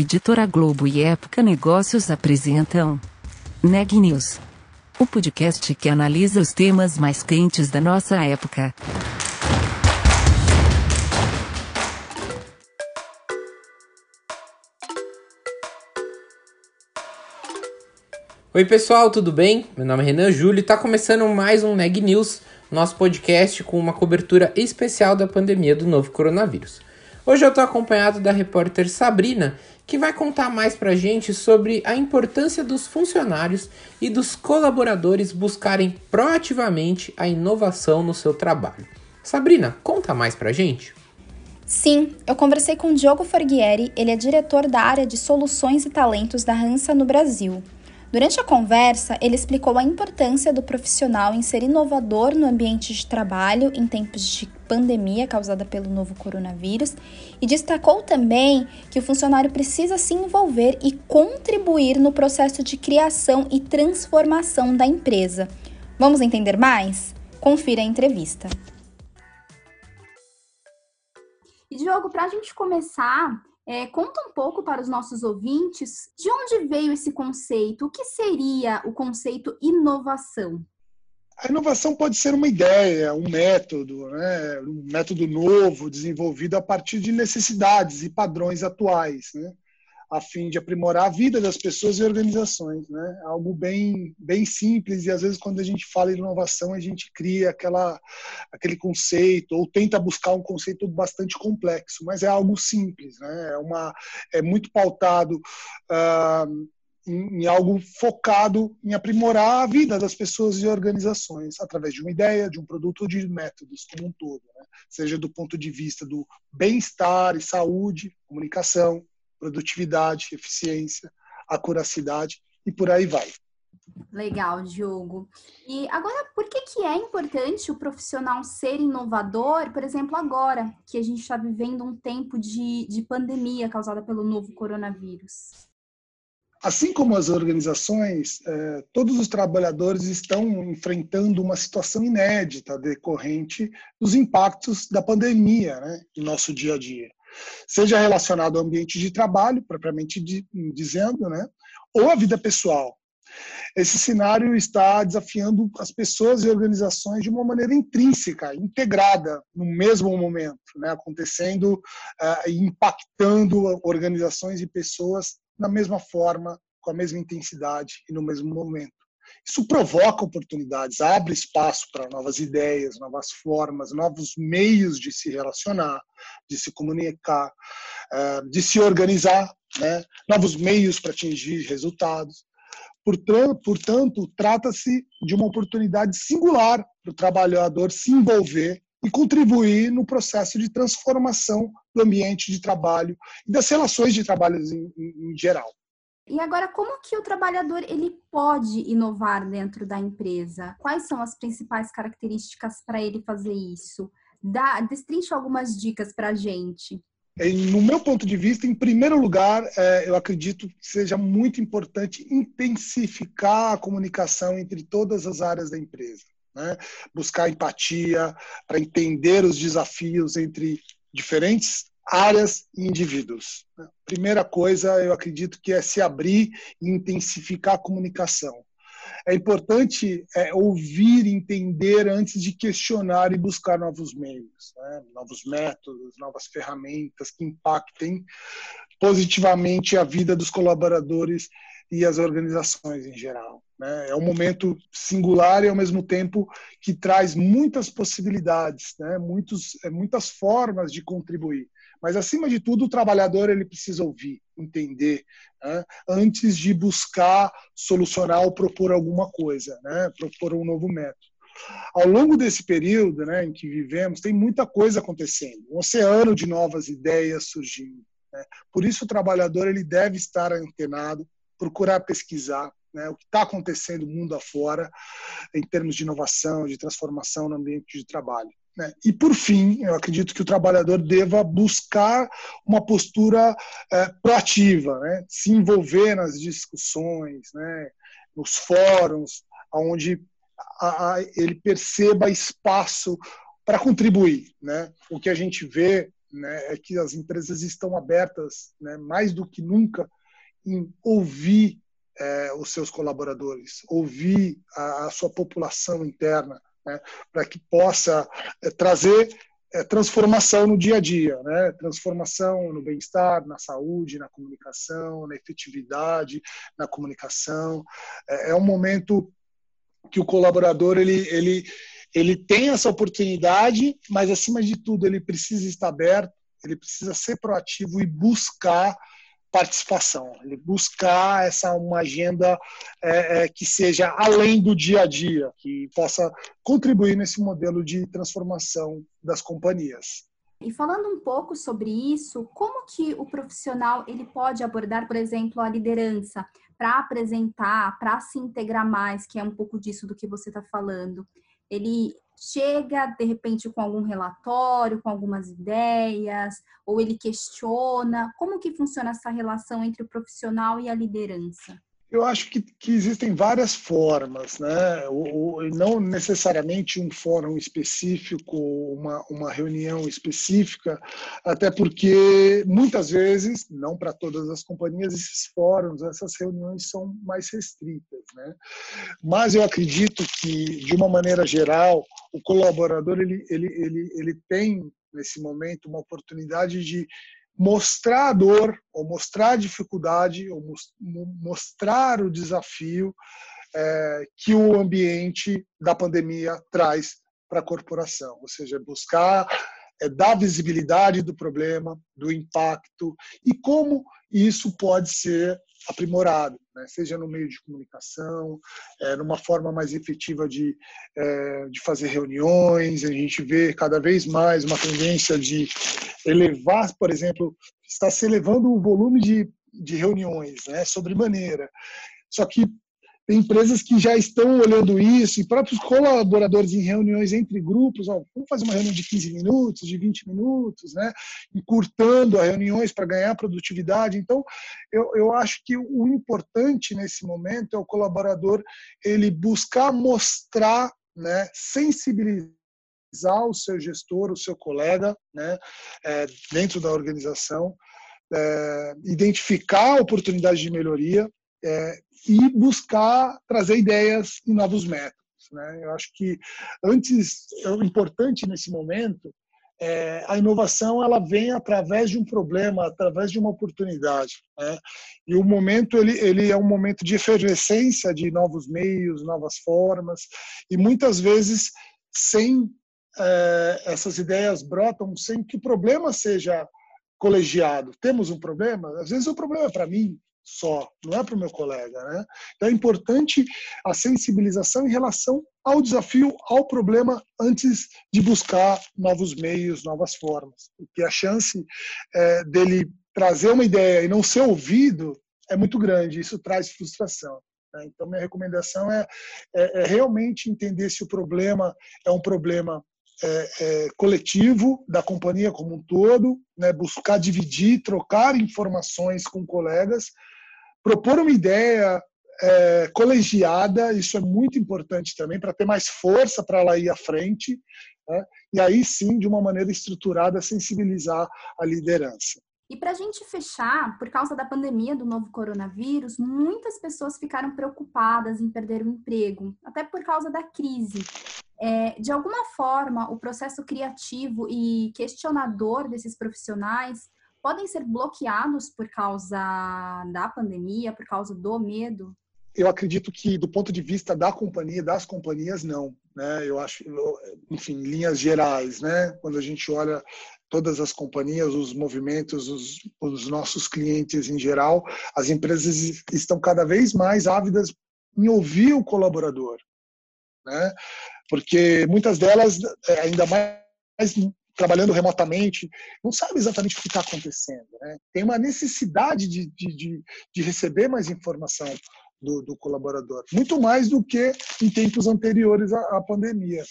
Editora Globo e Época Negócios apresentam Neg News, o podcast que analisa os temas mais quentes da nossa época. Oi pessoal, tudo bem? Meu nome é Renan Júlio e está começando mais um Neg News, nosso podcast com uma cobertura especial da pandemia do novo coronavírus. Hoje eu estou acompanhado da repórter Sabrina, que vai contar mais pra gente sobre a importância dos funcionários e dos colaboradores buscarem proativamente a inovação no seu trabalho. Sabrina, conta mais pra gente. Sim, eu conversei com Diogo Forghieri, ele é diretor da área de soluções e talentos da Hansa no Brasil. Durante a conversa, ele explicou a importância do profissional em ser inovador no ambiente de trabalho em tempos de pandemia causada pelo novo coronavírus e destacou também que o funcionário precisa se envolver e contribuir no processo de criação e transformação da empresa. Vamos entender mais? Confira a entrevista. E Diogo, para a gente começar, é, conta um pouco para os nossos ouvintes de onde veio esse conceito, o que seria o conceito inovação? A inovação pode ser uma ideia, um método, né? um método novo desenvolvido a partir de necessidades e padrões atuais. Né? A fim de aprimorar a vida das pessoas e organizações, né? Algo bem bem simples e às vezes quando a gente fala em inovação a gente cria aquela aquele conceito ou tenta buscar um conceito bastante complexo, mas é algo simples, né? É uma é muito pautado uh, em, algo focado em aprimorar a vida das pessoas e organizações através de uma ideia, de um produto ou de métodos como um todo, né? seja do ponto de vista do bem-estar e saúde, comunicação, produtividade, eficiência, acuracidade e por aí vai. Legal, Diogo. E agora, por que, que é importante o profissional ser inovador, por exemplo, agora que a gente está vivendo um tempo de, de pandemia causada pelo novo coronavírus? Assim como as organizações, eh, todos os trabalhadores estão enfrentando uma situação inédita decorrente dos impactos da pandemia né, no nosso dia a dia seja relacionado ao ambiente de trabalho, propriamente dizendo, né, ou à vida pessoal. Esse cenário está desafiando as pessoas e organizações de uma maneira intrínseca, integrada, no mesmo momento, né, acontecendo uh, e impactando organizações e pessoas na mesma forma, com a mesma intensidade e no mesmo momento. Isso provoca oportunidades, abre espaço para novas ideias, novas formas, novos meios de se relacionar, de se comunicar, eh, de se organizar, né? novos meios para atingir resultados. Portanto, trata-se de uma oportunidade singular para o trabalhador se envolver e contribuir no processo de transformação do ambiente de trabalho e das relações de trabalho em, em geral. E agora, como que o trabalhador ele pode inovar dentro da empresa? Quais são as principais características para ele fazer isso? Dá, destrincha algumas dicas para a gente. No meu ponto de vista, em primeiro lugar, é, eu acredito que seja muito importante intensificar a comunicação entre todas as áreas da empresa. Né? Buscar empatia para entender os desafios entre diferentes áreas e indivíduos. Primeira coisa, eu acredito que é se abrir e intensificar a comunicação. É importante é, ouvir, entender antes de questionar e buscar novos meios, né? novos métodos, novas ferramentas que impactem positivamente a vida dos colaboradores e as organizações em geral. Né? É um momento singular e, ao mesmo tempo, que traz muitas possibilidades, né? Muitos, é, muitas formas de contribuir. Mas, acima de tudo, o trabalhador ele precisa ouvir, entender, né? antes de buscar solucionar ou propor alguma coisa, né? propor um novo método. Ao longo desse período né, em que vivemos, tem muita coisa acontecendo, um oceano de novas ideias surgindo. Né? Por isso, o trabalhador ele deve estar antenado, procurar pesquisar, né, o que está acontecendo mundo afora em termos de inovação, de transformação no ambiente de trabalho. Né? E, por fim, eu acredito que o trabalhador deva buscar uma postura é, proativa, né? se envolver nas discussões, né? nos fóruns, onde a, a, ele perceba espaço para contribuir. Né? O que a gente vê né, é que as empresas estão abertas, né, mais do que nunca, em ouvir é, os seus colaboradores, ouvir a, a sua população interna, né, para que possa é, trazer é, transformação no dia a dia, né? transformação no bem-estar, na saúde, na comunicação, na efetividade, na comunicação. É, é um momento que o colaborador ele, ele, ele tem essa oportunidade, mas acima de tudo ele precisa estar aberto, ele precisa ser proativo e buscar participação, ele buscar essa uma agenda é, é, que seja além do dia a dia, que possa contribuir nesse modelo de transformação das companhias. E falando um pouco sobre isso, como que o profissional ele pode abordar, por exemplo, a liderança para apresentar, para se integrar mais, que é um pouco disso do que você está falando. Ele chega de repente com algum relatório, com algumas ideias, ou ele questiona? Como que funciona essa relação entre o profissional e a liderança? Eu acho que, que existem várias formas, né? O, o, não necessariamente um fórum específico, uma, uma reunião específica, até porque muitas vezes, não para todas as companhias, esses fóruns, essas reuniões são mais restritas, né? Mas eu acredito que, de uma maneira geral, o colaborador ele, ele, ele, ele tem nesse momento uma oportunidade de mostrar a dor, ou mostrar a dificuldade, ou mostrar o desafio é, que o ambiente da pandemia traz para a corporação, ou seja, buscar é, dar visibilidade do problema, do impacto e como isso pode ser aprimorado, né? seja no meio de comunicação, é, numa forma mais efetiva de, é, de fazer reuniões. A gente vê cada vez mais uma tendência de elevar, por exemplo, está se elevando o volume de, de reuniões, né, sobre maneira. Só que tem empresas que já estão olhando isso, e próprios colaboradores em reuniões entre grupos, ó, vamos fazer uma reunião de 15 minutos, de 20 minutos, né? encurtando as reuniões para ganhar produtividade. Então, eu, eu acho que o importante nesse momento é o colaborador ele buscar mostrar, né, sensibilizar o seu gestor, o seu colega, né, é, dentro da organização, é, identificar oportunidades de melhoria, é, e buscar trazer ideias e novos métodos. Né? Eu acho que antes, é importante nesse momento, é, a inovação ela vem através de um problema, através de uma oportunidade. Né? E o momento ele, ele é um momento de efervescência de novos meios, novas formas, e muitas vezes sem é, essas ideias brotam sem que o problema seja colegiado. Temos um problema, às vezes o problema é para mim, só, não é para o meu colega. Né? Então é importante a sensibilização em relação ao desafio, ao problema, antes de buscar novos meios, novas formas. Porque a chance é, dele trazer uma ideia e não ser ouvido é muito grande, isso traz frustração. Né? Então, minha recomendação é, é, é realmente entender se o problema é um problema é, é, coletivo da companhia como um todo, né, buscar dividir, trocar informações com colegas propor uma ideia é, colegiada, isso é muito importante também para ter mais força para ela ir à frente, né? e aí sim, de uma maneira estruturada, sensibilizar a liderança. E para a gente fechar, por causa da pandemia do novo coronavírus, muitas pessoas ficaram preocupadas em perder o emprego, até por causa da crise. É, de alguma forma, o processo criativo e questionador desses profissionais podem ser bloqueados por causa da pandemia, por causa do medo? Eu acredito que, do ponto de vista da companhia, das companhias, não. Né? Eu acho, enfim, linhas gerais, né? Quando a gente olha todas as companhias, os movimentos, os, os nossos clientes em geral, as empresas estão cada vez mais ávidas em ouvir o colaborador, né? Porque muitas delas, é, ainda mais trabalhando remotamente, não sabe exatamente o que está acontecendo. Né? Tem uma necessidade de, de, de receber mais informação do, do, colaborador, muito mais do que em tempos anteriores à, à, pandemia.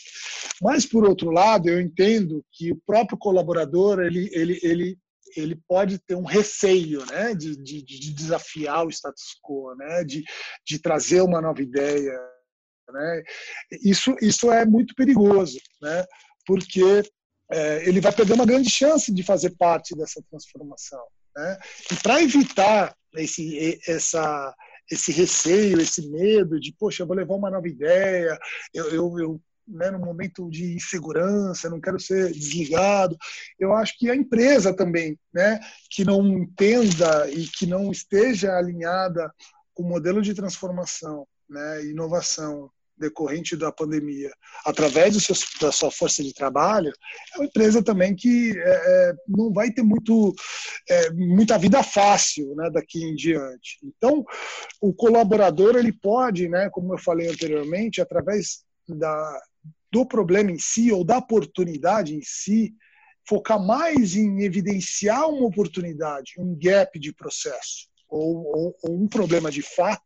Mas, por outro lado, eu entendo que o próprio colaborador ele, ele, ele, ele pode ter um receio né? de, de, de desafiar o status quo, né? de, de trazer uma nova ideia. Né? Isso, isso é muito perigoso, né? porque é, ele vai perder uma grande chance de fazer parte dessa transformação. Né? E para evitar esse, essa, esse receio, esse medo de, poxa, eu vou levar uma nova ideia, eu, eu, eu né, no momento de insegurança, não quero ser desligado. Eu acho que a empresa também, né, que não entenda e que não esteja alinhada com o modelo de transformação, né, inovação decorrente da pandemia, através do seu, da sua força de trabalho, é uma empresa também que é, é, não vai ter muito, é, muita vida fácil né, daqui em diante. Então, o colaborador ele pode, né, como eu falei anteriormente, através da, do problema em si ou da oportunidade em si, focar mais em evidenciar uma oportunidade, um gap de processo ou, ou, ou um problema de fato,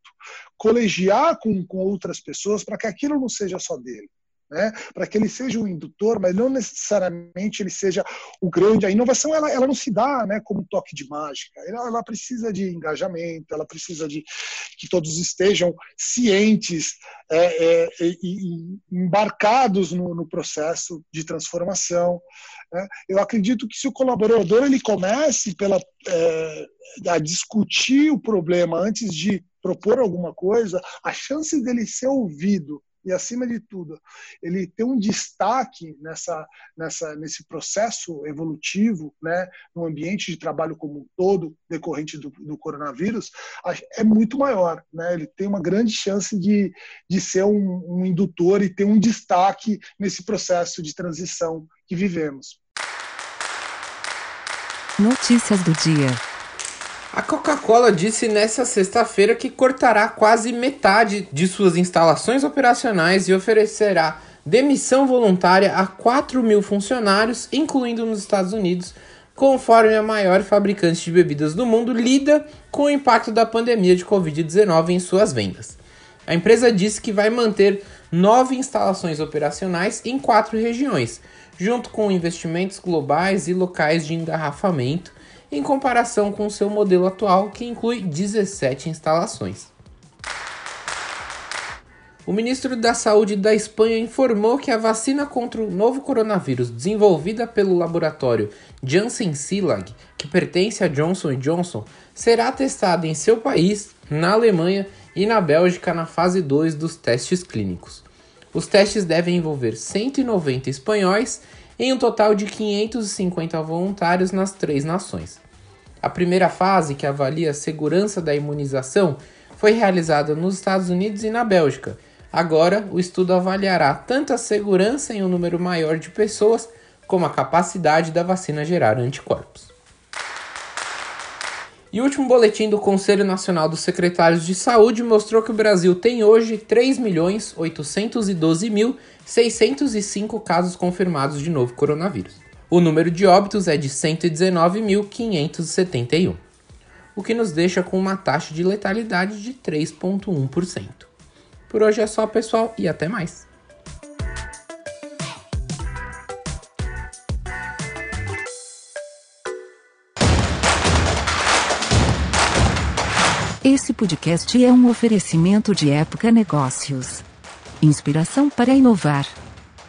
colegiar com, com outras pessoas para que aquilo não seja só dele. Né, para que ele seja um indutor, mas não necessariamente ele seja o grande. A inovação ela, ela não se dá né, como um toque de mágica. Ela, ela, precisa de engajamento, ela precisa de que todos estejam cientes é, é, e, e, embarcados no, no, processo de transformação. Né. Eu acredito que se o colaborador ele comece pela, é, a discutir o problema antes de propor alguma coisa, a chance dele ser ouvido e acima de tudo ele ter um destaque nessa, nessa nesse processo evolutivo né no ambiente de trabalho como um todo decorrente do, do coronavírus é muito maior né? Ele tem uma grande chance de, de ser um, um indutor e ter um destaque nesse processo de transição que vivemos. Notícias do dia a Coca-Cola disse nesta sexta-feira que cortará quase metade de suas instalações operacionais e oferecerá demissão voluntária a 4 mil funcionários, incluindo nos Estados Unidos, conforme a maior fabricante de bebidas do mundo lida com o impacto da pandemia de Covid-19 em suas vendas. A empresa disse que vai manter nove instalações operacionais em quatro regiões, junto com investimentos globais e locais de engarrafamento em comparação com seu modelo atual, que inclui 17 instalações. O ministro da Saúde da Espanha informou que a vacina contra o novo coronavírus desenvolvida pelo laboratório Janssen Silag, que pertence a Johnson Johnson, será testada em seu país, na Alemanha e na Bélgica na fase 2 dos testes clínicos. Os testes devem envolver 190 espanhóis em um total de 550 voluntários nas três nações. A primeira fase, que avalia a segurança da imunização, foi realizada nos Estados Unidos e na Bélgica. Agora, o estudo avaliará tanto a segurança em um número maior de pessoas, como a capacidade da vacina gerar anticorpos. E o último boletim do Conselho Nacional dos Secretários de Saúde mostrou que o Brasil tem hoje 3.812.605 casos confirmados de novo coronavírus. O número de óbitos é de 119.571, o que nos deixa com uma taxa de letalidade de 3,1%. Por hoje é só, pessoal, e até mais! Esse podcast é um oferecimento de Época Negócios. Inspiração para inovar.